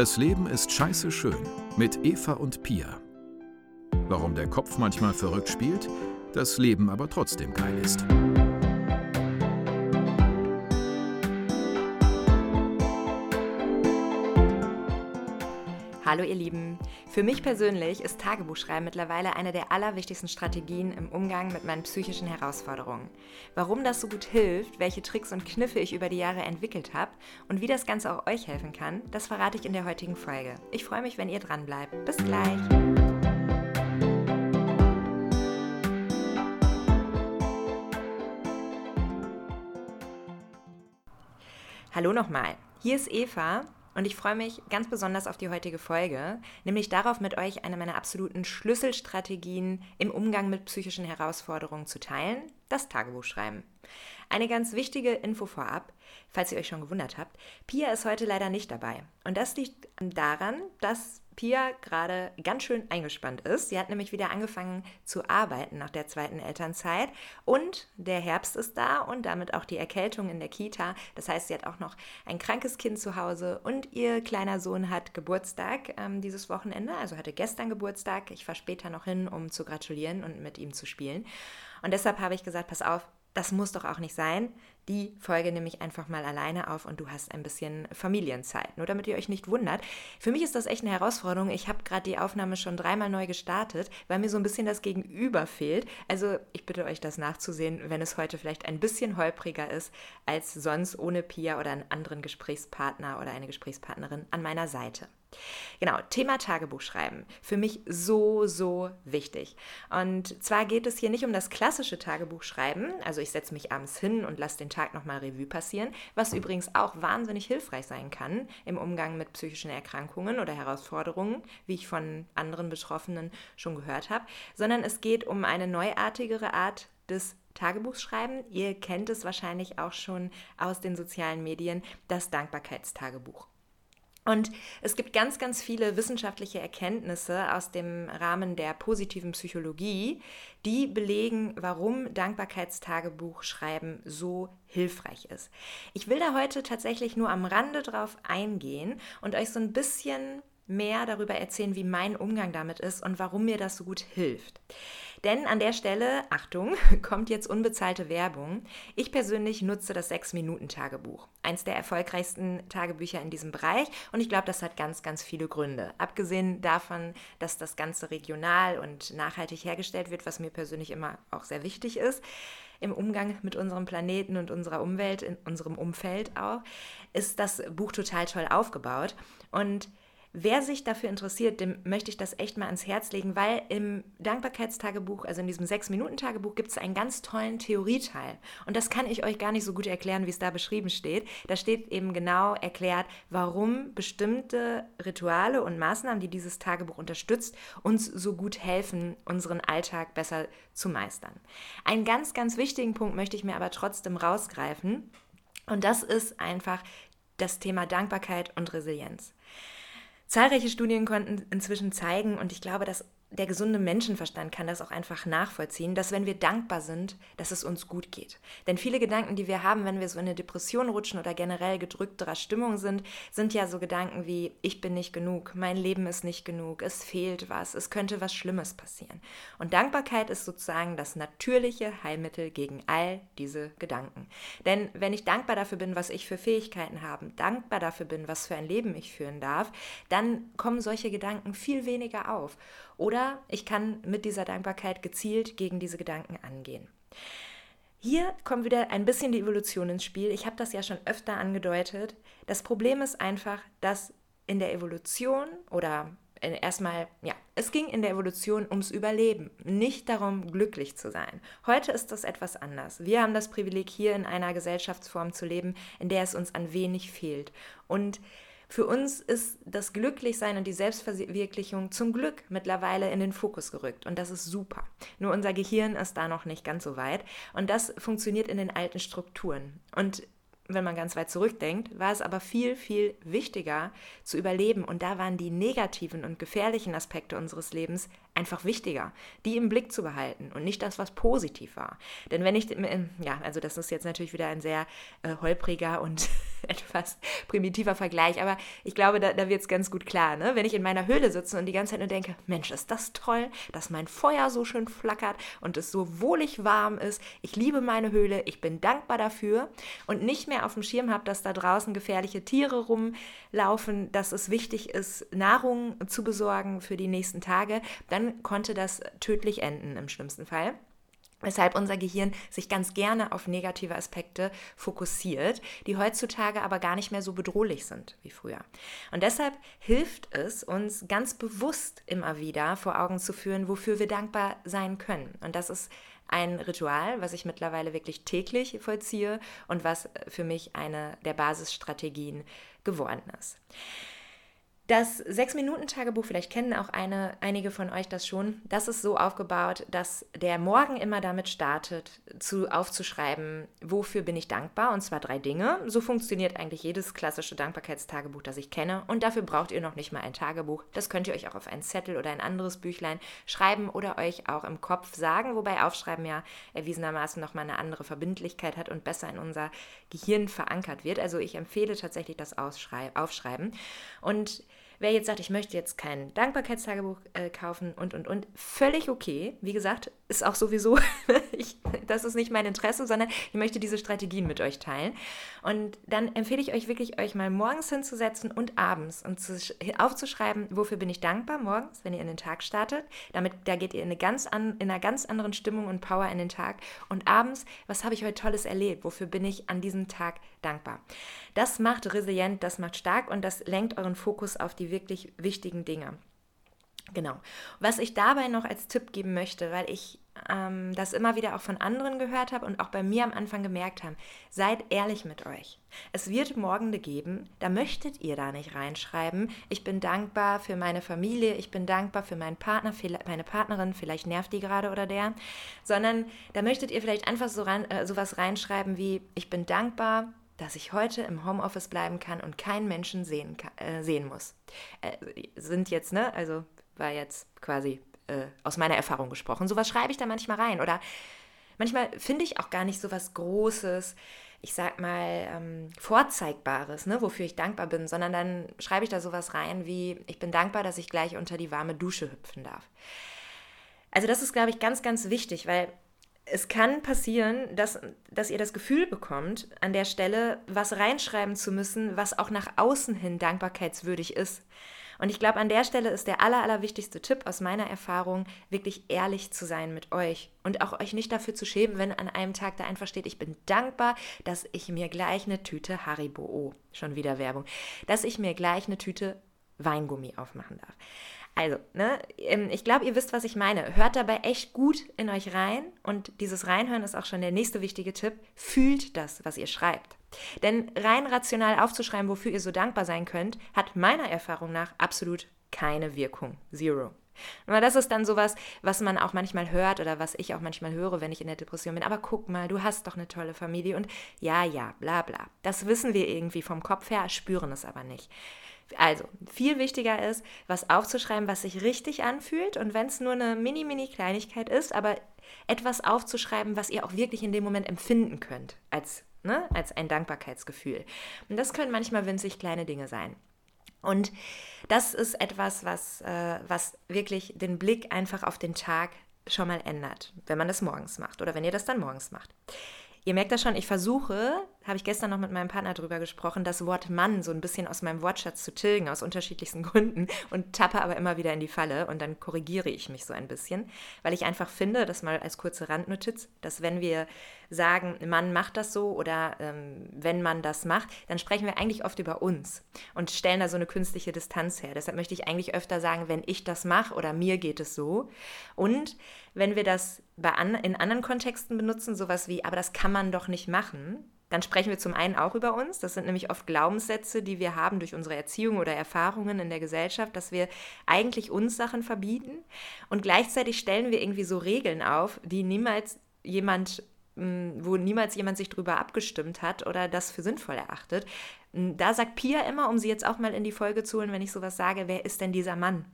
Das Leben ist scheiße schön mit Eva und Pia. Warum der Kopf manchmal verrückt spielt, das Leben aber trotzdem geil ist. Hallo ihr Lieben. Für mich persönlich ist Tagebuchschreiben mittlerweile eine der allerwichtigsten Strategien im Umgang mit meinen psychischen Herausforderungen. Warum das so gut hilft, welche Tricks und Kniffe ich über die Jahre entwickelt habe und wie das Ganze auch euch helfen kann, das verrate ich in der heutigen Folge. Ich freue mich, wenn ihr dran bleibt. Bis gleich. Hallo nochmal. Hier ist Eva und ich freue mich ganz besonders auf die heutige Folge, nämlich darauf, mit euch eine meiner absoluten Schlüsselstrategien im Umgang mit psychischen Herausforderungen zu teilen, das Tagebuchschreiben. Eine ganz wichtige Info vorab, falls ihr euch schon gewundert habt, Pia ist heute leider nicht dabei. Und das liegt daran, dass Pia gerade ganz schön eingespannt ist. Sie hat nämlich wieder angefangen zu arbeiten nach der zweiten Elternzeit und der Herbst ist da und damit auch die Erkältung in der Kita. Das heißt, sie hat auch noch ein krankes Kind zu Hause und ihr kleiner Sohn hat Geburtstag ähm, dieses Wochenende, also hatte gestern Geburtstag. Ich fahre später noch hin, um zu gratulieren und mit ihm zu spielen. Und deshalb habe ich gesagt, pass auf, das muss doch auch nicht sein. Die Folge nehme ich einfach mal alleine auf und du hast ein bisschen Familienzeit. Nur damit ihr euch nicht wundert. Für mich ist das echt eine Herausforderung. Ich habe gerade die Aufnahme schon dreimal neu gestartet, weil mir so ein bisschen das Gegenüber fehlt. Also ich bitte euch, das nachzusehen, wenn es heute vielleicht ein bisschen holpriger ist als sonst ohne Pia oder einen anderen Gesprächspartner oder eine Gesprächspartnerin an meiner Seite. Genau, Thema Tagebuch schreiben. Für mich so, so wichtig. Und zwar geht es hier nicht um das klassische Tagebuch schreiben. Also ich setze mich abends hin und lasse den Tag nochmal Revue passieren, was übrigens auch wahnsinnig hilfreich sein kann im Umgang mit psychischen Erkrankungen oder Herausforderungen, wie ich von anderen Betroffenen schon gehört habe, sondern es geht um eine neuartigere Art des Tagebuchschreiben. Ihr kennt es wahrscheinlich auch schon aus den sozialen Medien, das Dankbarkeitstagebuch. Und es gibt ganz, ganz viele wissenschaftliche Erkenntnisse aus dem Rahmen der positiven Psychologie, die belegen, warum Dankbarkeitstagebuchschreiben so hilfreich ist. Ich will da heute tatsächlich nur am Rande drauf eingehen und euch so ein bisschen mehr darüber erzählen, wie mein Umgang damit ist und warum mir das so gut hilft. Denn an der Stelle, Achtung, kommt jetzt unbezahlte Werbung. Ich persönlich nutze das 6-Minuten-Tagebuch. Eins der erfolgreichsten Tagebücher in diesem Bereich. Und ich glaube, das hat ganz, ganz viele Gründe. Abgesehen davon, dass das Ganze regional und nachhaltig hergestellt wird, was mir persönlich immer auch sehr wichtig ist im Umgang mit unserem Planeten und unserer Umwelt, in unserem Umfeld auch, ist das Buch total toll aufgebaut. Und Wer sich dafür interessiert, dem möchte ich das echt mal ans Herz legen, weil im Dankbarkeitstagebuch, also in diesem Sechs-Minuten-Tagebuch, gibt es einen ganz tollen Theorieteil. Und das kann ich euch gar nicht so gut erklären, wie es da beschrieben steht. Da steht eben genau erklärt, warum bestimmte Rituale und Maßnahmen, die dieses Tagebuch unterstützt, uns so gut helfen, unseren Alltag besser zu meistern. Einen ganz, ganz wichtigen Punkt möchte ich mir aber trotzdem rausgreifen. Und das ist einfach das Thema Dankbarkeit und Resilienz. Zahlreiche Studien konnten inzwischen zeigen, und ich glaube, dass der gesunde Menschenverstand kann das auch einfach nachvollziehen, dass wenn wir dankbar sind, dass es uns gut geht. Denn viele Gedanken, die wir haben, wenn wir so in eine Depression rutschen oder generell gedrückterer Stimmung sind, sind ja so Gedanken wie, ich bin nicht genug, mein Leben ist nicht genug, es fehlt was, es könnte was Schlimmes passieren. Und Dankbarkeit ist sozusagen das natürliche Heilmittel gegen all diese Gedanken. Denn wenn ich dankbar dafür bin, was ich für Fähigkeiten habe, dankbar dafür bin, was für ein Leben ich führen darf, dann kommen solche Gedanken viel weniger auf. Oder ich kann mit dieser Dankbarkeit gezielt gegen diese Gedanken angehen. Hier kommt wieder ein bisschen die Evolution ins Spiel. Ich habe das ja schon öfter angedeutet. Das Problem ist einfach, dass in der Evolution oder erstmal, ja, es ging in der Evolution ums Überleben, nicht darum, glücklich zu sein. Heute ist das etwas anders. Wir haben das Privileg, hier in einer Gesellschaftsform zu leben, in der es uns an wenig fehlt. Und für uns ist das Glücklichsein und die Selbstverwirklichung zum Glück mittlerweile in den Fokus gerückt und das ist super. Nur unser Gehirn ist da noch nicht ganz so weit und das funktioniert in den alten Strukturen. Und wenn man ganz weit zurückdenkt, war es aber viel, viel wichtiger zu überleben und da waren die negativen und gefährlichen Aspekte unseres Lebens einfach wichtiger, die im Blick zu behalten und nicht das, was positiv war. Denn wenn ich, äh, ja, also das ist jetzt natürlich wieder ein sehr äh, holpriger und etwas primitiver Vergleich, aber ich glaube, da, da wird es ganz gut klar, ne? wenn ich in meiner Höhle sitze und die ganze Zeit nur denke, Mensch, ist das toll, dass mein Feuer so schön flackert und es so wohlig warm ist, ich liebe meine Höhle, ich bin dankbar dafür und nicht mehr auf dem Schirm habe, dass da draußen gefährliche Tiere rumlaufen, dass es wichtig ist, Nahrung zu besorgen für die nächsten Tage, dann konnte das tödlich enden im schlimmsten Fall weshalb unser Gehirn sich ganz gerne auf negative Aspekte fokussiert, die heutzutage aber gar nicht mehr so bedrohlich sind wie früher. Und deshalb hilft es uns ganz bewusst immer wieder vor Augen zu führen, wofür wir dankbar sein können. Und das ist ein Ritual, was ich mittlerweile wirklich täglich vollziehe und was für mich eine der Basisstrategien geworden ist. Das Sechs-Minuten-Tagebuch, vielleicht kennen auch eine, einige von euch das schon, das ist so aufgebaut, dass der Morgen immer damit startet, zu, aufzuschreiben, wofür bin ich dankbar, und zwar drei Dinge. So funktioniert eigentlich jedes klassische Dankbarkeitstagebuch, das ich kenne. Und dafür braucht ihr noch nicht mal ein Tagebuch. Das könnt ihr euch auch auf einen Zettel oder ein anderes Büchlein schreiben oder euch auch im Kopf sagen, wobei Aufschreiben ja erwiesenermaßen nochmal eine andere Verbindlichkeit hat und besser in unser Gehirn verankert wird. Also ich empfehle tatsächlich das Aufschreiben. Und Wer jetzt sagt, ich möchte jetzt kein Dankbarkeitstagebuch äh, kaufen und, und, und, völlig okay. Wie gesagt, ist auch sowieso, ich, das ist nicht mein Interesse, sondern ich möchte diese Strategien mit euch teilen. Und dann empfehle ich euch wirklich, euch mal morgens hinzusetzen und abends und zu, aufzuschreiben, wofür bin ich dankbar morgens, wenn ihr in den Tag startet. Damit, da geht ihr in, eine ganz an, in einer ganz anderen Stimmung und Power in den Tag. Und abends, was habe ich heute Tolles erlebt? Wofür bin ich an diesem Tag dankbar? Das macht resilient, das macht stark und das lenkt euren Fokus auf die wirklich wichtigen Dinge. Genau. Was ich dabei noch als Tipp geben möchte, weil ich ähm, das immer wieder auch von anderen gehört habe und auch bei mir am Anfang gemerkt habe, seid ehrlich mit euch. Es wird Morgende geben, da möchtet ihr da nicht reinschreiben, ich bin dankbar für meine Familie, ich bin dankbar für meinen Partner, meine Partnerin, vielleicht nervt die gerade oder der, sondern da möchtet ihr vielleicht einfach so ran, äh, sowas reinschreiben wie, ich bin dankbar dass ich heute im Homeoffice bleiben kann und keinen Menschen sehen, äh, sehen muss. Äh, sind jetzt, ne, also war jetzt quasi äh, aus meiner Erfahrung gesprochen. Sowas schreibe ich da manchmal rein. Oder manchmal finde ich auch gar nicht so was Großes, ich sag mal, ähm, Vorzeigbares, ne, wofür ich dankbar bin, sondern dann schreibe ich da sowas rein wie, ich bin dankbar, dass ich gleich unter die warme Dusche hüpfen darf. Also das ist, glaube ich, ganz, ganz wichtig, weil es kann passieren, dass, dass ihr das Gefühl bekommt, an der Stelle was reinschreiben zu müssen, was auch nach außen hin dankbarkeitswürdig ist. Und ich glaube, an der Stelle ist der aller, allerwichtigste Tipp aus meiner Erfahrung, wirklich ehrlich zu sein mit euch und auch euch nicht dafür zu schämen, wenn an einem Tag da einfach steht, ich bin dankbar, dass ich mir gleich eine Tüte Haribo, oh, schon wieder Werbung, dass ich mir gleich eine Tüte Weingummi aufmachen darf. Also, ne, ähm, ich glaube, ihr wisst, was ich meine. Hört dabei echt gut in euch rein und dieses Reinhören ist auch schon der nächste wichtige Tipp. Fühlt das, was ihr schreibt. Denn rein rational aufzuschreiben, wofür ihr so dankbar sein könnt, hat meiner Erfahrung nach absolut keine Wirkung. Zero. Aber das ist dann sowas, was man auch manchmal hört oder was ich auch manchmal höre, wenn ich in der Depression bin. Aber guck mal, du hast doch eine tolle Familie und ja, ja, bla bla. Das wissen wir irgendwie vom Kopf her, spüren es aber nicht. Also, viel wichtiger ist, was aufzuschreiben, was sich richtig anfühlt. Und wenn es nur eine mini, mini Kleinigkeit ist, aber etwas aufzuschreiben, was ihr auch wirklich in dem Moment empfinden könnt, als, ne, als ein Dankbarkeitsgefühl. Und das können manchmal winzig kleine Dinge sein. Und das ist etwas, was, äh, was wirklich den Blick einfach auf den Tag schon mal ändert, wenn man das morgens macht oder wenn ihr das dann morgens macht. Ihr merkt das schon, ich versuche, habe ich gestern noch mit meinem Partner drüber gesprochen, das Wort Mann so ein bisschen aus meinem Wortschatz zu tilgen, aus unterschiedlichsten Gründen und tappe aber immer wieder in die Falle und dann korrigiere ich mich so ein bisschen, weil ich einfach finde, das mal als kurze Randnotiz, dass wenn wir sagen, Mann macht das so oder ähm, wenn man das macht, dann sprechen wir eigentlich oft über uns und stellen da so eine künstliche Distanz her. Deshalb möchte ich eigentlich öfter sagen, wenn ich das mache oder mir geht es so. Und wenn wir das an, in anderen Kontexten benutzen, sowas wie, aber das kann man doch nicht machen, dann sprechen wir zum einen auch über uns. Das sind nämlich oft Glaubenssätze, die wir haben durch unsere Erziehung oder Erfahrungen in der Gesellschaft, dass wir eigentlich uns Sachen verbieten. Und gleichzeitig stellen wir irgendwie so Regeln auf, die niemals jemand wo niemals jemand sich drüber abgestimmt hat oder das für sinnvoll erachtet. Da sagt Pia immer, um sie jetzt auch mal in die Folge zu holen, wenn ich sowas sage, wer ist denn dieser Mann?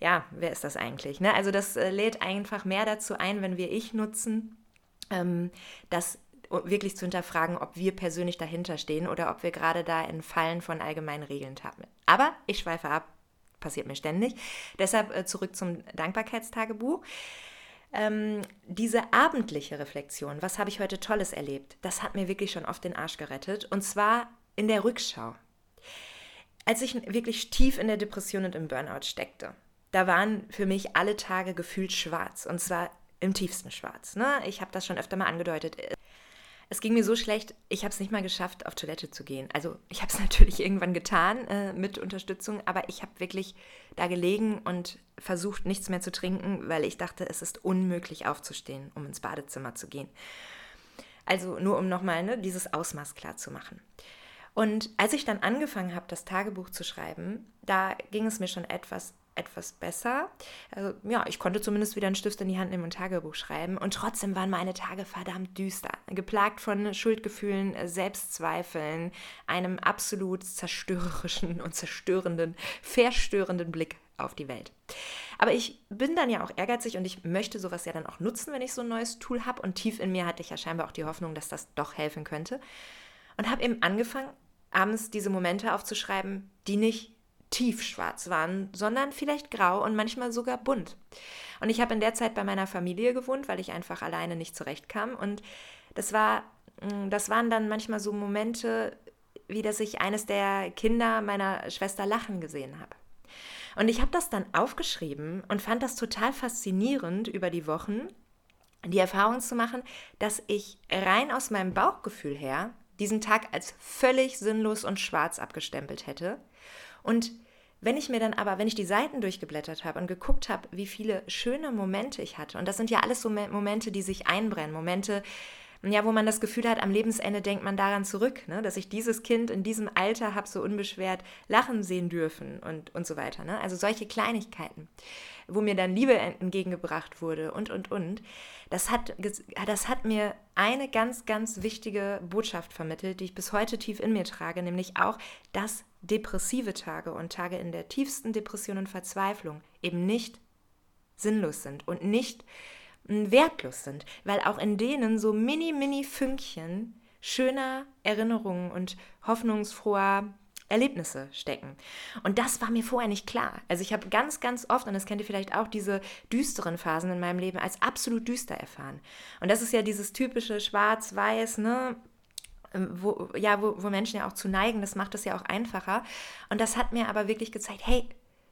Ja, wer ist das eigentlich? Ne? Also das äh, lädt einfach mehr dazu ein, wenn wir ich nutzen, ähm, das wirklich zu hinterfragen, ob wir persönlich dahinter stehen oder ob wir gerade da in Fallen von allgemeinen Regeln tappen. Aber ich schweife ab, passiert mir ständig. Deshalb äh, zurück zum Dankbarkeitstagebuch. Ähm, diese abendliche Reflexion, was habe ich heute Tolles erlebt, das hat mir wirklich schon oft den Arsch gerettet. Und zwar in der Rückschau. Als ich wirklich tief in der Depression und im Burnout steckte, da waren für mich alle Tage gefühlt schwarz. Und zwar im tiefsten Schwarz. Ne? Ich habe das schon öfter mal angedeutet. Es ging mir so schlecht, ich habe es nicht mal geschafft, auf Toilette zu gehen. Also ich habe es natürlich irgendwann getan äh, mit Unterstützung, aber ich habe wirklich da gelegen und versucht, nichts mehr zu trinken, weil ich dachte, es ist unmöglich aufzustehen, um ins Badezimmer zu gehen. Also nur um nochmal ne, dieses Ausmaß klar zu machen. Und als ich dann angefangen habe, das Tagebuch zu schreiben, da ging es mir schon etwas etwas besser. Also ja, ich konnte zumindest wieder einen Stift in die Hand nehmen und Tagebuch schreiben. Und trotzdem waren meine Tage verdammt düster. Geplagt von Schuldgefühlen, Selbstzweifeln, einem absolut zerstörerischen und zerstörenden, verstörenden Blick auf die Welt. Aber ich bin dann ja auch ehrgeizig und ich möchte sowas ja dann auch nutzen, wenn ich so ein neues Tool habe. Und tief in mir hatte ich ja scheinbar auch die Hoffnung, dass das doch helfen könnte. Und habe eben angefangen, abends diese Momente aufzuschreiben, die nicht tiefschwarz waren, sondern vielleicht grau und manchmal sogar bunt. Und ich habe in der Zeit bei meiner Familie gewohnt, weil ich einfach alleine nicht zurechtkam. Und das war, mm, das waren dann manchmal so Momente, wie dass ich eines der Kinder meiner Schwester lachen gesehen habe. Und ich habe das dann aufgeschrieben und fand das total faszinierend über die Wochen, die Erfahrung zu machen, dass ich rein aus meinem Bauchgefühl her diesen Tag als völlig sinnlos und schwarz abgestempelt hätte und wenn ich mir dann aber, wenn ich die Seiten durchgeblättert habe und geguckt habe, wie viele schöne Momente ich hatte, und das sind ja alles so Momente, die sich einbrennen, Momente, ja, wo man das Gefühl hat, am Lebensende denkt man daran zurück, ne, dass ich dieses Kind in diesem Alter habe so unbeschwert lachen sehen dürfen und, und so weiter. Ne? Also solche Kleinigkeiten, wo mir dann Liebe entgegengebracht wurde und, und, und. Das hat, das hat mir eine ganz, ganz wichtige Botschaft vermittelt, die ich bis heute tief in mir trage, nämlich auch, dass depressive Tage und Tage in der tiefsten Depression und Verzweiflung eben nicht sinnlos sind und nicht wertlos sind, weil auch in denen so mini, mini Fünkchen schöner Erinnerungen und hoffnungsfroher Erlebnisse stecken. Und das war mir vorher nicht klar. Also ich habe ganz, ganz oft, und das kennt ihr vielleicht auch, diese düsteren Phasen in meinem Leben als absolut düster erfahren. Und das ist ja dieses typische Schwarz-Weiß, ne? Wo, ja, wo, wo Menschen ja auch zu neigen, das macht es ja auch einfacher. Und das hat mir aber wirklich gezeigt, hey,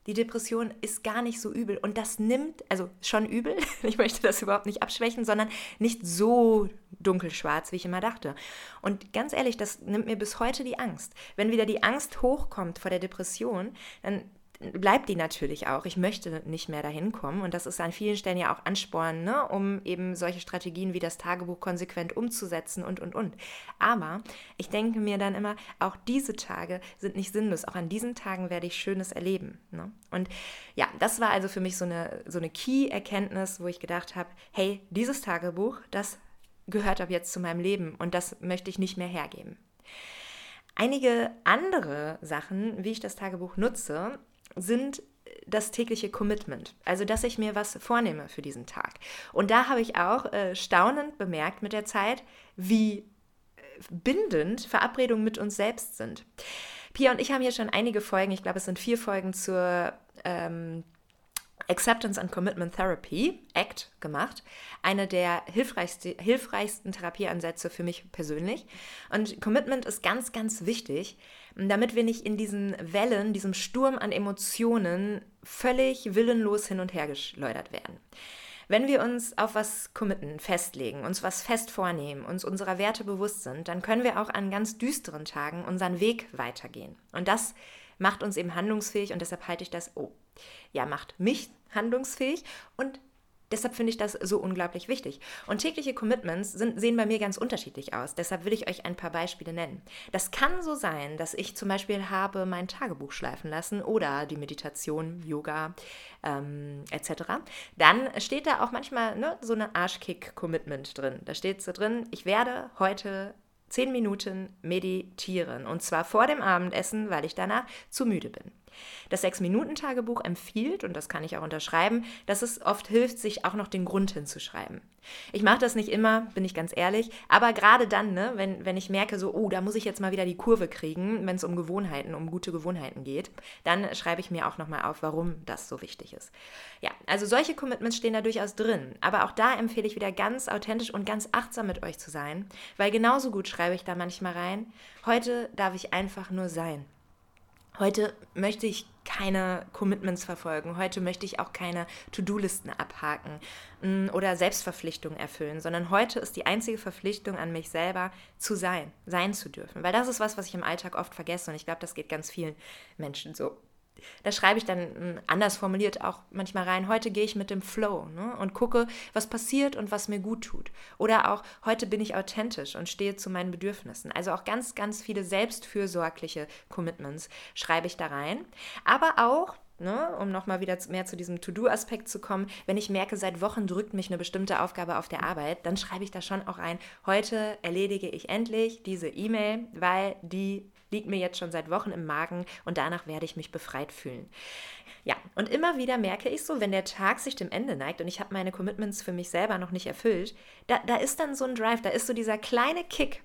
die Depression ist gar nicht so übel. Und das nimmt, also schon übel, ich möchte das überhaupt nicht abschwächen, sondern nicht so dunkelschwarz, wie ich immer dachte. Und ganz ehrlich, das nimmt mir bis heute die Angst. Wenn wieder die Angst hochkommt vor der Depression, dann bleibt die natürlich auch. Ich möchte nicht mehr dahin kommen und das ist an vielen Stellen ja auch Ansporn, ne, um eben solche Strategien wie das Tagebuch konsequent umzusetzen und und und. Aber ich denke mir dann immer, auch diese Tage sind nicht sinnlos. Auch an diesen Tagen werde ich Schönes erleben. Ne? Und ja, das war also für mich so eine, so eine Key-Erkenntnis, wo ich gedacht habe, hey, dieses Tagebuch, das gehört ab jetzt zu meinem Leben und das möchte ich nicht mehr hergeben. Einige andere Sachen, wie ich das Tagebuch nutze, sind das tägliche Commitment, also dass ich mir was vornehme für diesen Tag. Und da habe ich auch äh, staunend bemerkt mit der Zeit, wie äh, bindend Verabredungen mit uns selbst sind. Pia und ich haben hier schon einige Folgen, ich glaube es sind vier Folgen zur ähm, Acceptance and Commitment Therapy, ACT, gemacht. Eine der hilfreichste, hilfreichsten Therapieansätze für mich persönlich. Und Commitment ist ganz, ganz wichtig, damit wir nicht in diesen Wellen, diesem Sturm an Emotionen völlig willenlos hin und her geschleudert werden. Wenn wir uns auf was committen, festlegen, uns was fest vornehmen, uns unserer Werte bewusst sind, dann können wir auch an ganz düsteren Tagen unseren Weg weitergehen. Und das macht uns eben handlungsfähig und deshalb halte ich das, oh, ja, macht mich handlungsfähig und Deshalb finde ich das so unglaublich wichtig. Und tägliche Commitments sind, sehen bei mir ganz unterschiedlich aus. Deshalb will ich euch ein paar Beispiele nennen. Das kann so sein, dass ich zum Beispiel habe mein Tagebuch schleifen lassen oder die Meditation, Yoga ähm, etc. Dann steht da auch manchmal ne, so eine Arschkick-Commitment drin. Da steht so drin, ich werde heute zehn Minuten meditieren. Und zwar vor dem Abendessen, weil ich danach zu müde bin. Das Sechs-Minuten-Tagebuch empfiehlt, und das kann ich auch unterschreiben, dass es oft hilft, sich auch noch den Grund hinzuschreiben. Ich mache das nicht immer, bin ich ganz ehrlich, aber gerade dann, ne, wenn, wenn ich merke, so, oh, da muss ich jetzt mal wieder die Kurve kriegen, wenn es um Gewohnheiten, um gute Gewohnheiten geht, dann schreibe ich mir auch nochmal auf, warum das so wichtig ist. Ja, also solche Commitments stehen da durchaus drin, aber auch da empfehle ich wieder ganz authentisch und ganz achtsam mit euch zu sein, weil genauso gut schreibe ich da manchmal rein, heute darf ich einfach nur sein. Heute möchte ich keine Commitments verfolgen. Heute möchte ich auch keine To-Do-Listen abhaken mm, oder Selbstverpflichtungen erfüllen, sondern heute ist die einzige Verpflichtung an mich selber zu sein, sein zu dürfen. Weil das ist was, was ich im Alltag oft vergesse und ich glaube, das geht ganz vielen Menschen so. Da schreibe ich dann hm, anders formuliert auch manchmal rein, heute gehe ich mit dem Flow ne, und gucke, was passiert und was mir gut tut. Oder auch, heute bin ich authentisch und stehe zu meinen Bedürfnissen. Also auch ganz, ganz viele selbstfürsorgliche Commitments schreibe ich da rein. Aber auch, Ne, um nochmal wieder mehr zu diesem To-Do-Aspekt zu kommen, wenn ich merke, seit Wochen drückt mich eine bestimmte Aufgabe auf der Arbeit, dann schreibe ich da schon auch ein, heute erledige ich endlich diese E-Mail, weil die liegt mir jetzt schon seit Wochen im Magen und danach werde ich mich befreit fühlen. Ja, und immer wieder merke ich so, wenn der Tag sich dem Ende neigt und ich habe meine Commitments für mich selber noch nicht erfüllt, da, da ist dann so ein Drive, da ist so dieser kleine Kick,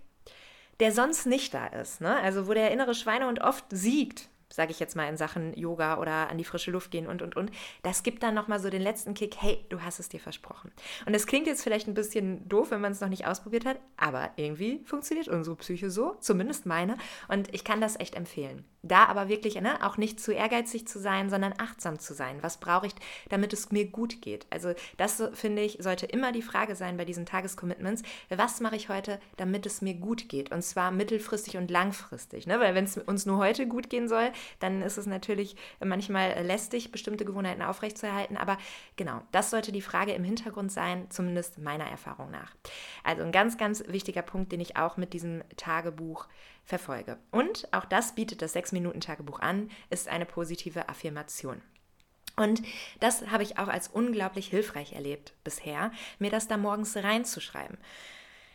der sonst nicht da ist. Ne? Also wo der innere Schweinehund oft siegt, sage ich jetzt mal in Sachen Yoga oder an die frische Luft gehen und und und, das gibt dann nochmal so den letzten Kick, hey, du hast es dir versprochen. Und das klingt jetzt vielleicht ein bisschen doof, wenn man es noch nicht ausprobiert hat, aber irgendwie funktioniert unsere Psyche so, zumindest meine, und ich kann das echt empfehlen. Da aber wirklich ne, auch nicht zu ehrgeizig zu sein, sondern achtsam zu sein. Was brauche ich, damit es mir gut geht? Also das, finde ich, sollte immer die Frage sein bei diesen Tagescommitments. Was mache ich heute, damit es mir gut geht? Und zwar mittelfristig und langfristig. Ne? Weil wenn es uns nur heute gut gehen soll, dann ist es natürlich manchmal lästig, bestimmte Gewohnheiten aufrechtzuerhalten. Aber genau, das sollte die Frage im Hintergrund sein, zumindest meiner Erfahrung nach. Also ein ganz, ganz wichtiger Punkt, den ich auch mit diesem Tagebuch verfolge. Und auch das bietet das 6-Minuten-Tagebuch an, ist eine positive Affirmation. Und das habe ich auch als unglaublich hilfreich erlebt bisher, mir das da morgens reinzuschreiben.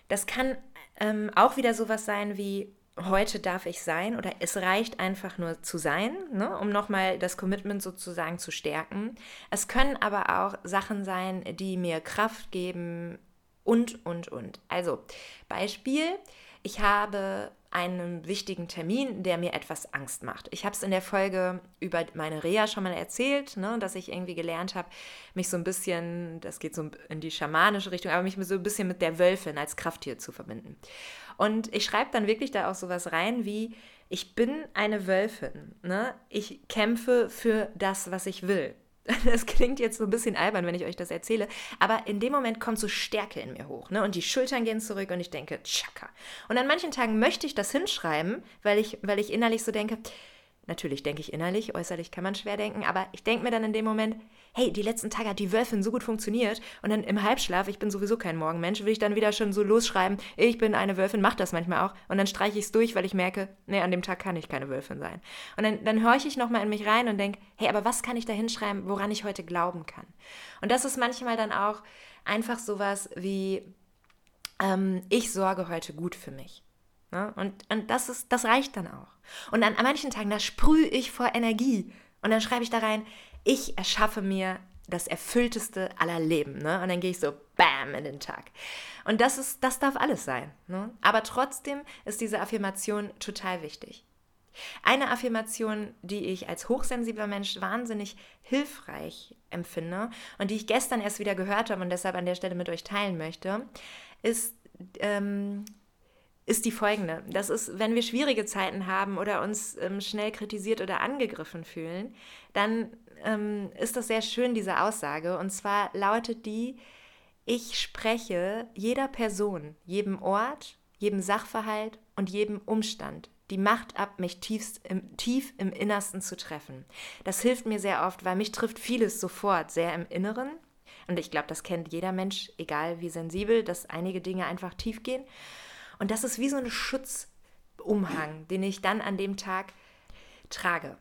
Das kann ähm, auch wieder sowas sein wie, heute darf ich sein oder es reicht einfach nur zu sein, ne, um nochmal das Commitment sozusagen zu stärken. Es können aber auch Sachen sein, die mir Kraft geben und, und, und. Also Beispiel, ich habe einen wichtigen Termin, der mir etwas Angst macht. Ich habe es in der Folge über meine Reha schon mal erzählt, ne, dass ich irgendwie gelernt habe, mich so ein bisschen, das geht so in die schamanische Richtung, aber mich so ein bisschen mit der Wölfin als Krafttier zu verbinden. Und ich schreibe dann wirklich da auch sowas rein wie, ich bin eine Wölfin. Ne? Ich kämpfe für das, was ich will. Das klingt jetzt so ein bisschen albern, wenn ich euch das erzähle, aber in dem Moment kommt so Stärke in mir hoch, ne? Und die Schultern gehen zurück und ich denke, tschakka. Und an manchen Tagen möchte ich das hinschreiben, weil ich, weil ich innerlich so denke, Natürlich denke ich innerlich, äußerlich kann man schwer denken, aber ich denke mir dann in dem Moment, hey, die letzten Tage hat die Wölfin so gut funktioniert und dann im Halbschlaf, ich bin sowieso kein Morgenmensch, will ich dann wieder schon so losschreiben, ich bin eine Wölfin, mach das manchmal auch und dann streiche ich es durch, weil ich merke, nee, an dem Tag kann ich keine Wölfin sein. Und dann, dann horche ich nochmal in mich rein und denke, hey, aber was kann ich da hinschreiben, woran ich heute glauben kann? Und das ist manchmal dann auch einfach sowas wie, ähm, ich sorge heute gut für mich. Ne? Und, und das, ist, das reicht dann auch. Und an, an manchen Tagen, da sprühe ich vor Energie. Und dann schreibe ich da rein, ich erschaffe mir das erfüllteste aller Leben. Ne? Und dann gehe ich so BAM in den Tag. Und das, ist, das darf alles sein. Ne? Aber trotzdem ist diese Affirmation total wichtig. Eine Affirmation, die ich als hochsensibler Mensch wahnsinnig hilfreich empfinde und die ich gestern erst wieder gehört habe und deshalb an der Stelle mit euch teilen möchte, ist ähm, ist die folgende. Das ist, wenn wir schwierige Zeiten haben oder uns ähm, schnell kritisiert oder angegriffen fühlen, dann ähm, ist das sehr schön, diese Aussage. Und zwar lautet die, ich spreche jeder Person, jedem Ort, jedem Sachverhalt und jedem Umstand die Macht ab, mich tiefst im, tief im Innersten zu treffen. Das hilft mir sehr oft, weil mich trifft vieles sofort sehr im Inneren Und ich glaube, das kennt jeder Mensch, egal wie sensibel, dass einige Dinge einfach tief gehen. Und das ist wie so ein Schutzumhang, den ich dann an dem Tag trage.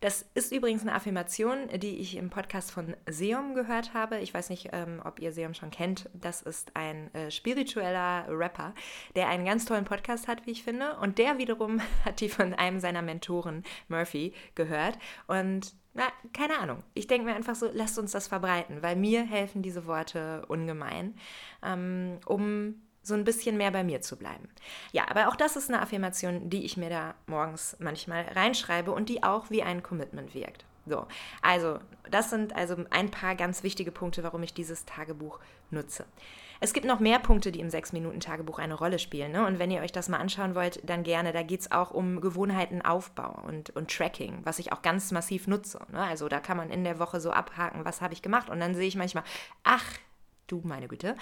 Das ist übrigens eine Affirmation, die ich im Podcast von Seum gehört habe. Ich weiß nicht, ähm, ob ihr Seum schon kennt. Das ist ein äh, spiritueller Rapper, der einen ganz tollen Podcast hat, wie ich finde. Und der wiederum hat die von einem seiner Mentoren, Murphy, gehört. Und na, keine Ahnung. Ich denke mir einfach so, lasst uns das verbreiten, weil mir helfen diese Worte ungemein, ähm, um so ein bisschen mehr bei mir zu bleiben. Ja, aber auch das ist eine Affirmation, die ich mir da morgens manchmal reinschreibe und die auch wie ein Commitment wirkt. So, also das sind also ein paar ganz wichtige Punkte, warum ich dieses Tagebuch nutze. Es gibt noch mehr Punkte, die im 6-Minuten-Tagebuch eine Rolle spielen. Ne? Und wenn ihr euch das mal anschauen wollt, dann gerne. Da geht es auch um Gewohnheitenaufbau und, und Tracking, was ich auch ganz massiv nutze. Ne? Also da kann man in der Woche so abhaken, was habe ich gemacht. Und dann sehe ich manchmal, ach, du meine Güte,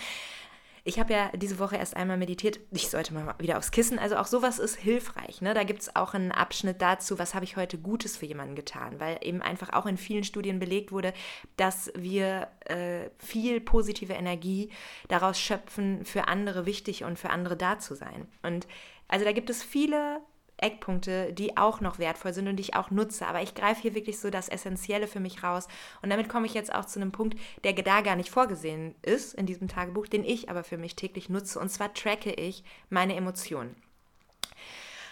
ich habe ja diese Woche erst einmal meditiert. Ich sollte mal wieder aufs Kissen. Also auch sowas ist hilfreich. Ne? Da gibt es auch einen Abschnitt dazu, was habe ich heute Gutes für jemanden getan. Weil eben einfach auch in vielen Studien belegt wurde, dass wir äh, viel positive Energie daraus schöpfen, für andere wichtig und für andere da zu sein. Und also da gibt es viele Eckpunkte, die auch noch wertvoll sind und die ich auch nutze. Aber ich greife hier wirklich so das Essentielle für mich raus. Und damit komme ich jetzt auch zu einem Punkt, der da gar nicht vorgesehen ist in diesem Tagebuch, den ich aber für mich täglich nutze. Und zwar tracke ich meine Emotionen.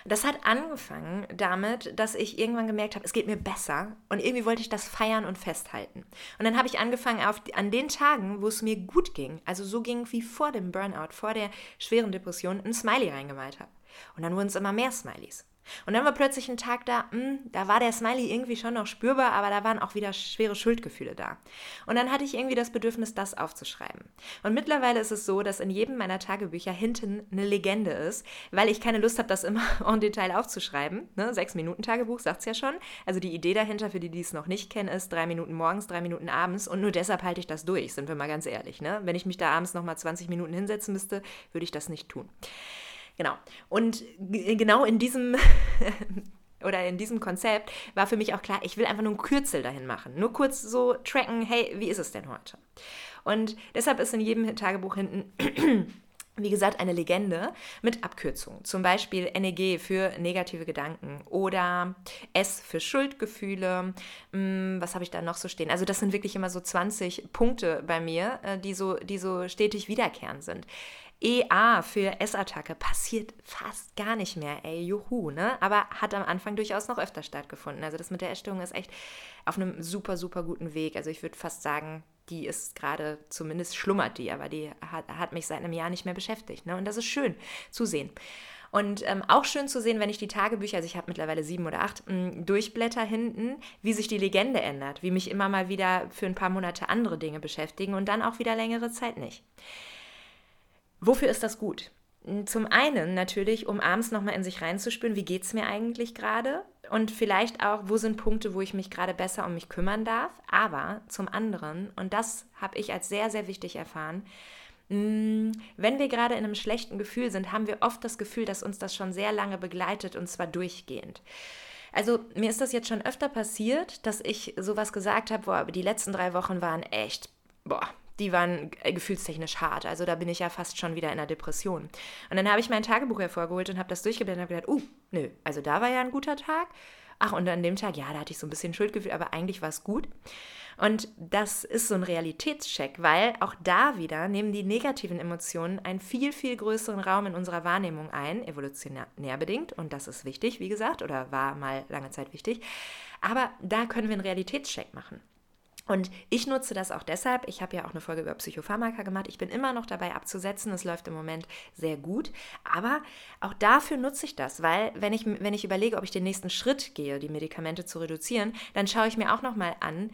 Das hat angefangen damit, dass ich irgendwann gemerkt habe, es geht mir besser und irgendwie wollte ich das feiern und festhalten. Und dann habe ich angefangen, auf, an den Tagen, wo es mir gut ging, also so ging wie vor dem Burnout, vor der schweren Depression, ein Smiley reingemalt habe. Und dann wurden es immer mehr Smileys. Und dann war plötzlich ein Tag da, mh, hm, da war der Smiley irgendwie schon noch spürbar, aber da waren auch wieder schwere Schuldgefühle da. Und dann hatte ich irgendwie das Bedürfnis, das aufzuschreiben. Und mittlerweile ist es so, dass in jedem meiner Tagebücher hinten eine Legende ist, weil ich keine Lust habe, das immer en Detail aufzuschreiben. Ne? Sechs Minuten Tagebuch sagt es ja schon. Also die Idee dahinter, für die, die es noch nicht kennen, ist drei Minuten morgens, drei Minuten abends. Und nur deshalb halte ich das durch, sind wir mal ganz ehrlich. Ne? Wenn ich mich da abends nochmal 20 Minuten hinsetzen müsste, würde ich das nicht tun. Genau. Und genau in diesem oder in diesem Konzept war für mich auch klar, ich will einfach nur ein Kürzel dahin machen. Nur kurz so tracken, hey, wie ist es denn heute? Und deshalb ist in jedem Tagebuch hinten wie gesagt, eine Legende mit Abkürzungen. Zum Beispiel NEG für negative Gedanken oder S für Schuldgefühle. Hm, was habe ich da noch so stehen? Also das sind wirklich immer so 20 Punkte bei mir, äh, die so, die so stetig wiederkehrend sind. EA für S-Attacke passiert fast gar nicht mehr, ey, juhu, ne? Aber hat am Anfang durchaus noch öfter stattgefunden. Also das mit der Essstörung ist echt auf einem super, super guten Weg. Also ich würde fast sagen, die ist gerade, zumindest schlummert die, aber die hat, hat mich seit einem Jahr nicht mehr beschäftigt. Ne? Und das ist schön zu sehen. Und ähm, auch schön zu sehen, wenn ich die Tagebücher, also ich habe mittlerweile sieben oder acht, mh, mm, durchblätter hinten, wie sich die Legende ändert, wie mich immer mal wieder für ein paar Monate andere Dinge beschäftigen und dann auch wieder längere Zeit nicht. Wofür ist das gut? Zum einen natürlich, um abends nochmal in sich reinzuspüren, wie geht es mir eigentlich gerade? Und vielleicht auch, wo sind Punkte, wo ich mich gerade besser um mich kümmern darf? Aber zum anderen, und das habe ich als sehr, sehr wichtig erfahren, mm, wenn wir gerade in einem schlechten Gefühl sind, haben wir oft das Gefühl, dass uns das schon sehr lange begleitet und zwar durchgehend. Also mir ist das jetzt schon öfter passiert, dass ich sowas gesagt habe, boah, die letzten drei Wochen waren echt, boah, die waren äh, gefühlstechnisch hart. Also da bin ich ja fast schon wieder in einer Depression. Und dann habe ich mein Tagebuch hervorgeholt und habe das durchgeblendet und habe gedacht, uh, nö, also da war ja ein guter Tag. Ach, und an dem Tag, ja, da hatte ich so ein bisschen Schuldgefühl, aber eigentlich war es gut. Und das ist so ein Realitätscheck, weil auch da wieder nehmen die negativen Emotionen einen viel, viel größeren Raum in unserer Wahrnehmung ein, evolutionär bedingt. Und das ist wichtig, wie gesagt, oder war mal lange Zeit wichtig. Aber da können wir einen Realitätscheck machen. Und ich nutze das auch deshalb. Ich habe ja auch eine Folge über Psychopharmaka gemacht. Ich bin immer noch dabei abzusetzen. Es läuft im Moment sehr gut. Aber auch dafür nutze ich das, weil wenn ich, wenn ich überlege, ob ich den nächsten Schritt gehe, die Medikamente zu reduzieren, dann schaue ich mir auch nochmal an,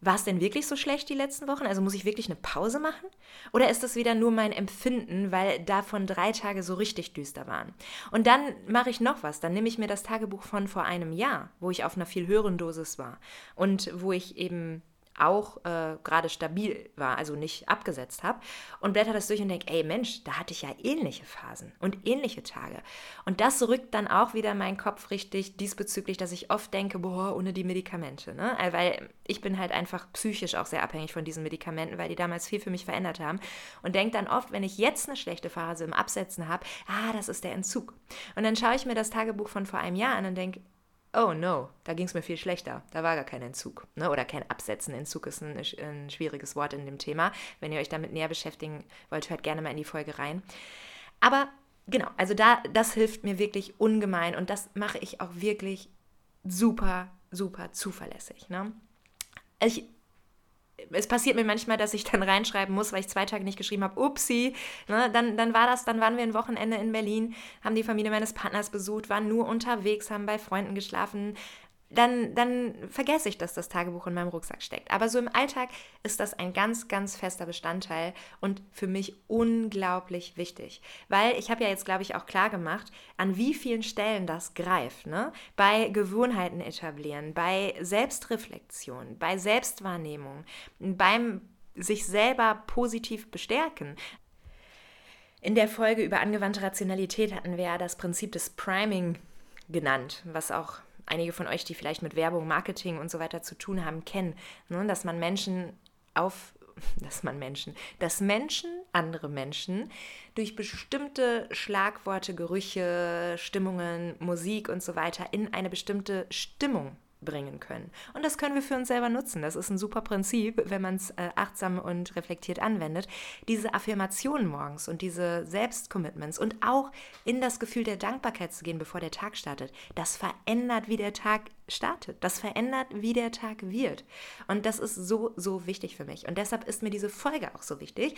war es denn wirklich so schlecht die letzten Wochen? Also muss ich wirklich eine Pause machen? Oder ist das wieder nur mein Empfinden, weil davon drei Tage so richtig düster waren? Und dann mache ich noch was. Dann nehme ich mir das Tagebuch von vor einem Jahr, wo ich auf einer viel höheren Dosis war und wo ich eben auch äh, gerade stabil war, also nicht abgesetzt habe und blätter das durch und denke, ey Mensch, da hatte ich ja ähnliche Phasen und ähnliche Tage. Und das rückt dann auch wieder meinen Kopf richtig diesbezüglich, dass ich oft denke, boah, ohne die Medikamente. Ne? Äh, weil ich bin halt einfach psychisch auch sehr abhängig von diesen Medikamenten, weil die damals viel für mich verändert haben. Und denke dann oft, wenn ich jetzt eine schlechte Phase im Absetzen habe, ah, das ist der Entzug. Und dann schaue ich mir das Tagebuch von vor einem Jahr an und denke, oh no, da ging es mir viel schlechter. Da war gar kein Entzug. Ne? Oder kein Absetzen. Entzug ist ein, ein, schwieriges Wort in dem Thema. Wenn ihr euch damit näher beschäftigen wollt, hört gerne mal in die Folge rein. Aber genau, also da, das hilft mir wirklich ungemein und das mache ich auch wirklich super, super zuverlässig. Ne? Ich es passiert mir manchmal, dass ich dann reinschreiben muss, weil ich zwei Tage nicht geschrieben habe, upsi, ne, dann, dann war das, dann waren wir ein Wochenende in Berlin, haben die Familie meines Partners besucht, waren nur unterwegs, haben bei Freunden geschlafen, dann, dann vergesse ich, dass das Tagebuch in meinem Rucksack steckt. Aber so im Alltag ist das ein ganz, ganz fester Bestandteil und für mich unglaublich wichtig. Weil ich habe ja jetzt, glaube ich, auch klar gemacht, an wie vielen Stellen das greift. Ne? Bei Gewohnheiten etablieren, bei Selbstreflexion, bei Selbstwahrnehmung, beim sich selber positiv bestärken. In der Folge über angewandte Rationalität hatten wir ja das Prinzip des Priming genannt, was auch einige von euch, die vielleicht mit Werbung, Marketing und so weiter zu tun haben, kennen, ne? dass man Menschen auf dass man Menschen, dass Menschen, andere Menschen, durch bestimmte Schlagworte, Gerüche, Stimmungen, Musik und so weiter in eine bestimmte Stimmung bringen können. Und das können wir für uns selber nutzen. Das ist ein super Prinzip, wenn man es äh, achtsam und reflektiert anwendet. Diese Affirmationen morgens und diese Selbstcommitments und auch in das Gefühl der Dankbarkeit zu gehen, bevor der Tag startet, das verändert, wie der Tag startet. Das verändert, wie der Tag wird. Und das ist so, so wichtig für mich. Und deshalb ist mir diese Folge auch so wichtig.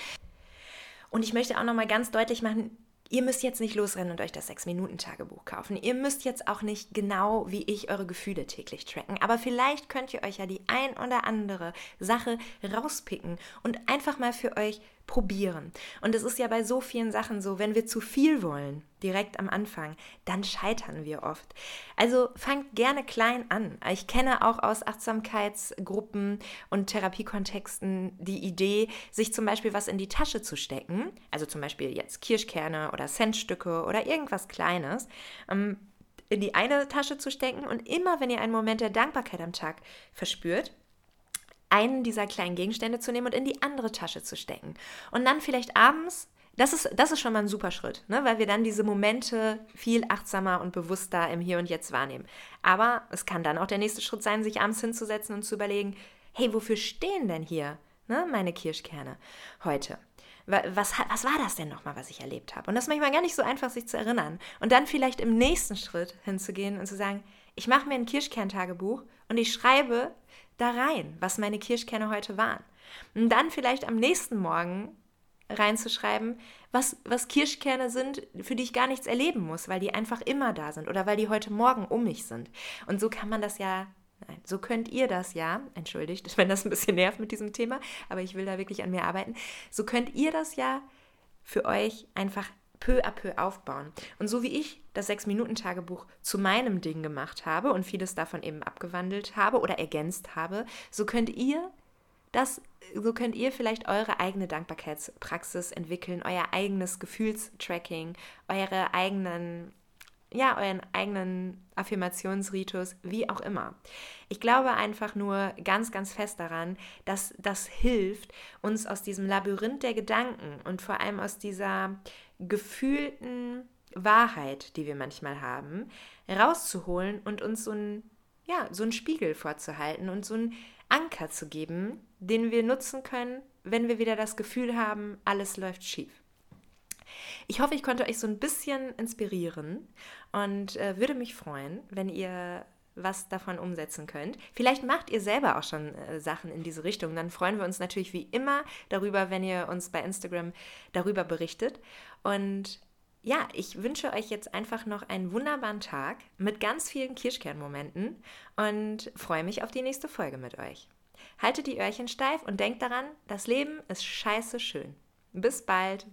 Und ich möchte auch nochmal ganz deutlich machen, Ihr müsst jetzt nicht losrennen und euch das 6-Minuten-Tagebuch kaufen. Ihr müsst jetzt auch nicht genau wie ich eure Gefühle täglich tracken. Aber vielleicht könnt ihr euch ja die ein oder andere Sache rauspicken und einfach mal für euch probieren. Und es ist ja bei so vielen Sachen so, wenn wir zu viel wollen, direkt am Anfang, dann scheitern wir oft. Also fangt gerne klein an. Ich kenne auch aus Achtsamkeitsgruppen und Therapiekontexten die Idee, sich zum Beispiel was in die Tasche zu stecken, also zum Beispiel jetzt Kirschkerne oder Centstücke oder irgendwas Kleines, ähm, in die eine Tasche zu stecken und immer, wenn ihr einen Moment der Dankbarkeit am Tag verspürt, einen dieser kleinen Gegenstände zu nehmen und in die andere Tasche zu stecken. Und dann vielleicht abends, das ist, das ist schon mal ein super Schritt, ne? weil wir dann diese Momente viel achtsamer und bewusster im Hier und Jetzt wahrnehmen. Aber es kann dann auch der nächste Schritt sein, sich abends hinzusetzen und zu überlegen, hey, wofür stehen denn hier ne, meine Kirschkerne heute? Was, was war das denn nochmal, was ich erlebt habe? Und das ist manchmal gar nicht so einfach, sich zu erinnern. Und dann vielleicht im nächsten Schritt hinzugehen und zu sagen, ich mache mir ein Kirschkerntagebuch und ich schreibe da rein, was meine Kirschkerne heute waren. Und dann vielleicht am nächsten Morgen reinzuschreiben, was, was Kirschkerne sind, für die ich gar nichts erleben muss, weil die einfach immer da sind oder weil die heute Morgen um mich sind. Und so kann man das ja, nein, so könnt ihr das ja, entschuldigt, wenn das ein bisschen nervt mit diesem Thema, aber ich will da wirklich an mir arbeiten, so könnt ihr das ja für euch einfach peu à peu aufbauen. Und so wie ich das Sechs-Minuten-Tagebuch zu meinem Ding gemacht habe und vieles davon eben abgewandelt habe oder ergänzt habe, so könnt ihr das, so könnt ihr vielleicht eure eigene Dankbarkeitspraxis entwickeln, euer eigenes Gefühlstracking, eure eigenen ja, euren eigenen Affirmationsritus, wie auch immer. Ich glaube einfach nur ganz, ganz fest daran, dass das hilft, uns aus diesem Labyrinth der Gedanken und vor allem aus dieser gefühlten Wahrheit, die wir manchmal haben, rauszuholen und uns so ein, ja, so einen Spiegel vorzuhalten und so einen Anker zu geben, den wir nutzen können, wenn wir wieder das Gefühl haben, alles läuft schief. Ich hoffe, ich konnte euch so ein bisschen inspirieren und äh, würde mich freuen, wenn ihr was davon umsetzen könnt. Vielleicht macht ihr selber auch schon äh, Sachen in diese Richtung. Dann freuen wir uns natürlich wie immer darüber, wenn ihr uns bei Instagram darüber berichtet. Und ja, ich wünsche euch jetzt einfach noch einen wunderbaren Tag mit ganz vielen Kirschkernmomenten und freue mich auf die nächste Folge mit euch. Haltet die Öhrchen steif und denkt daran, das Leben ist scheiße schön. Bis bald!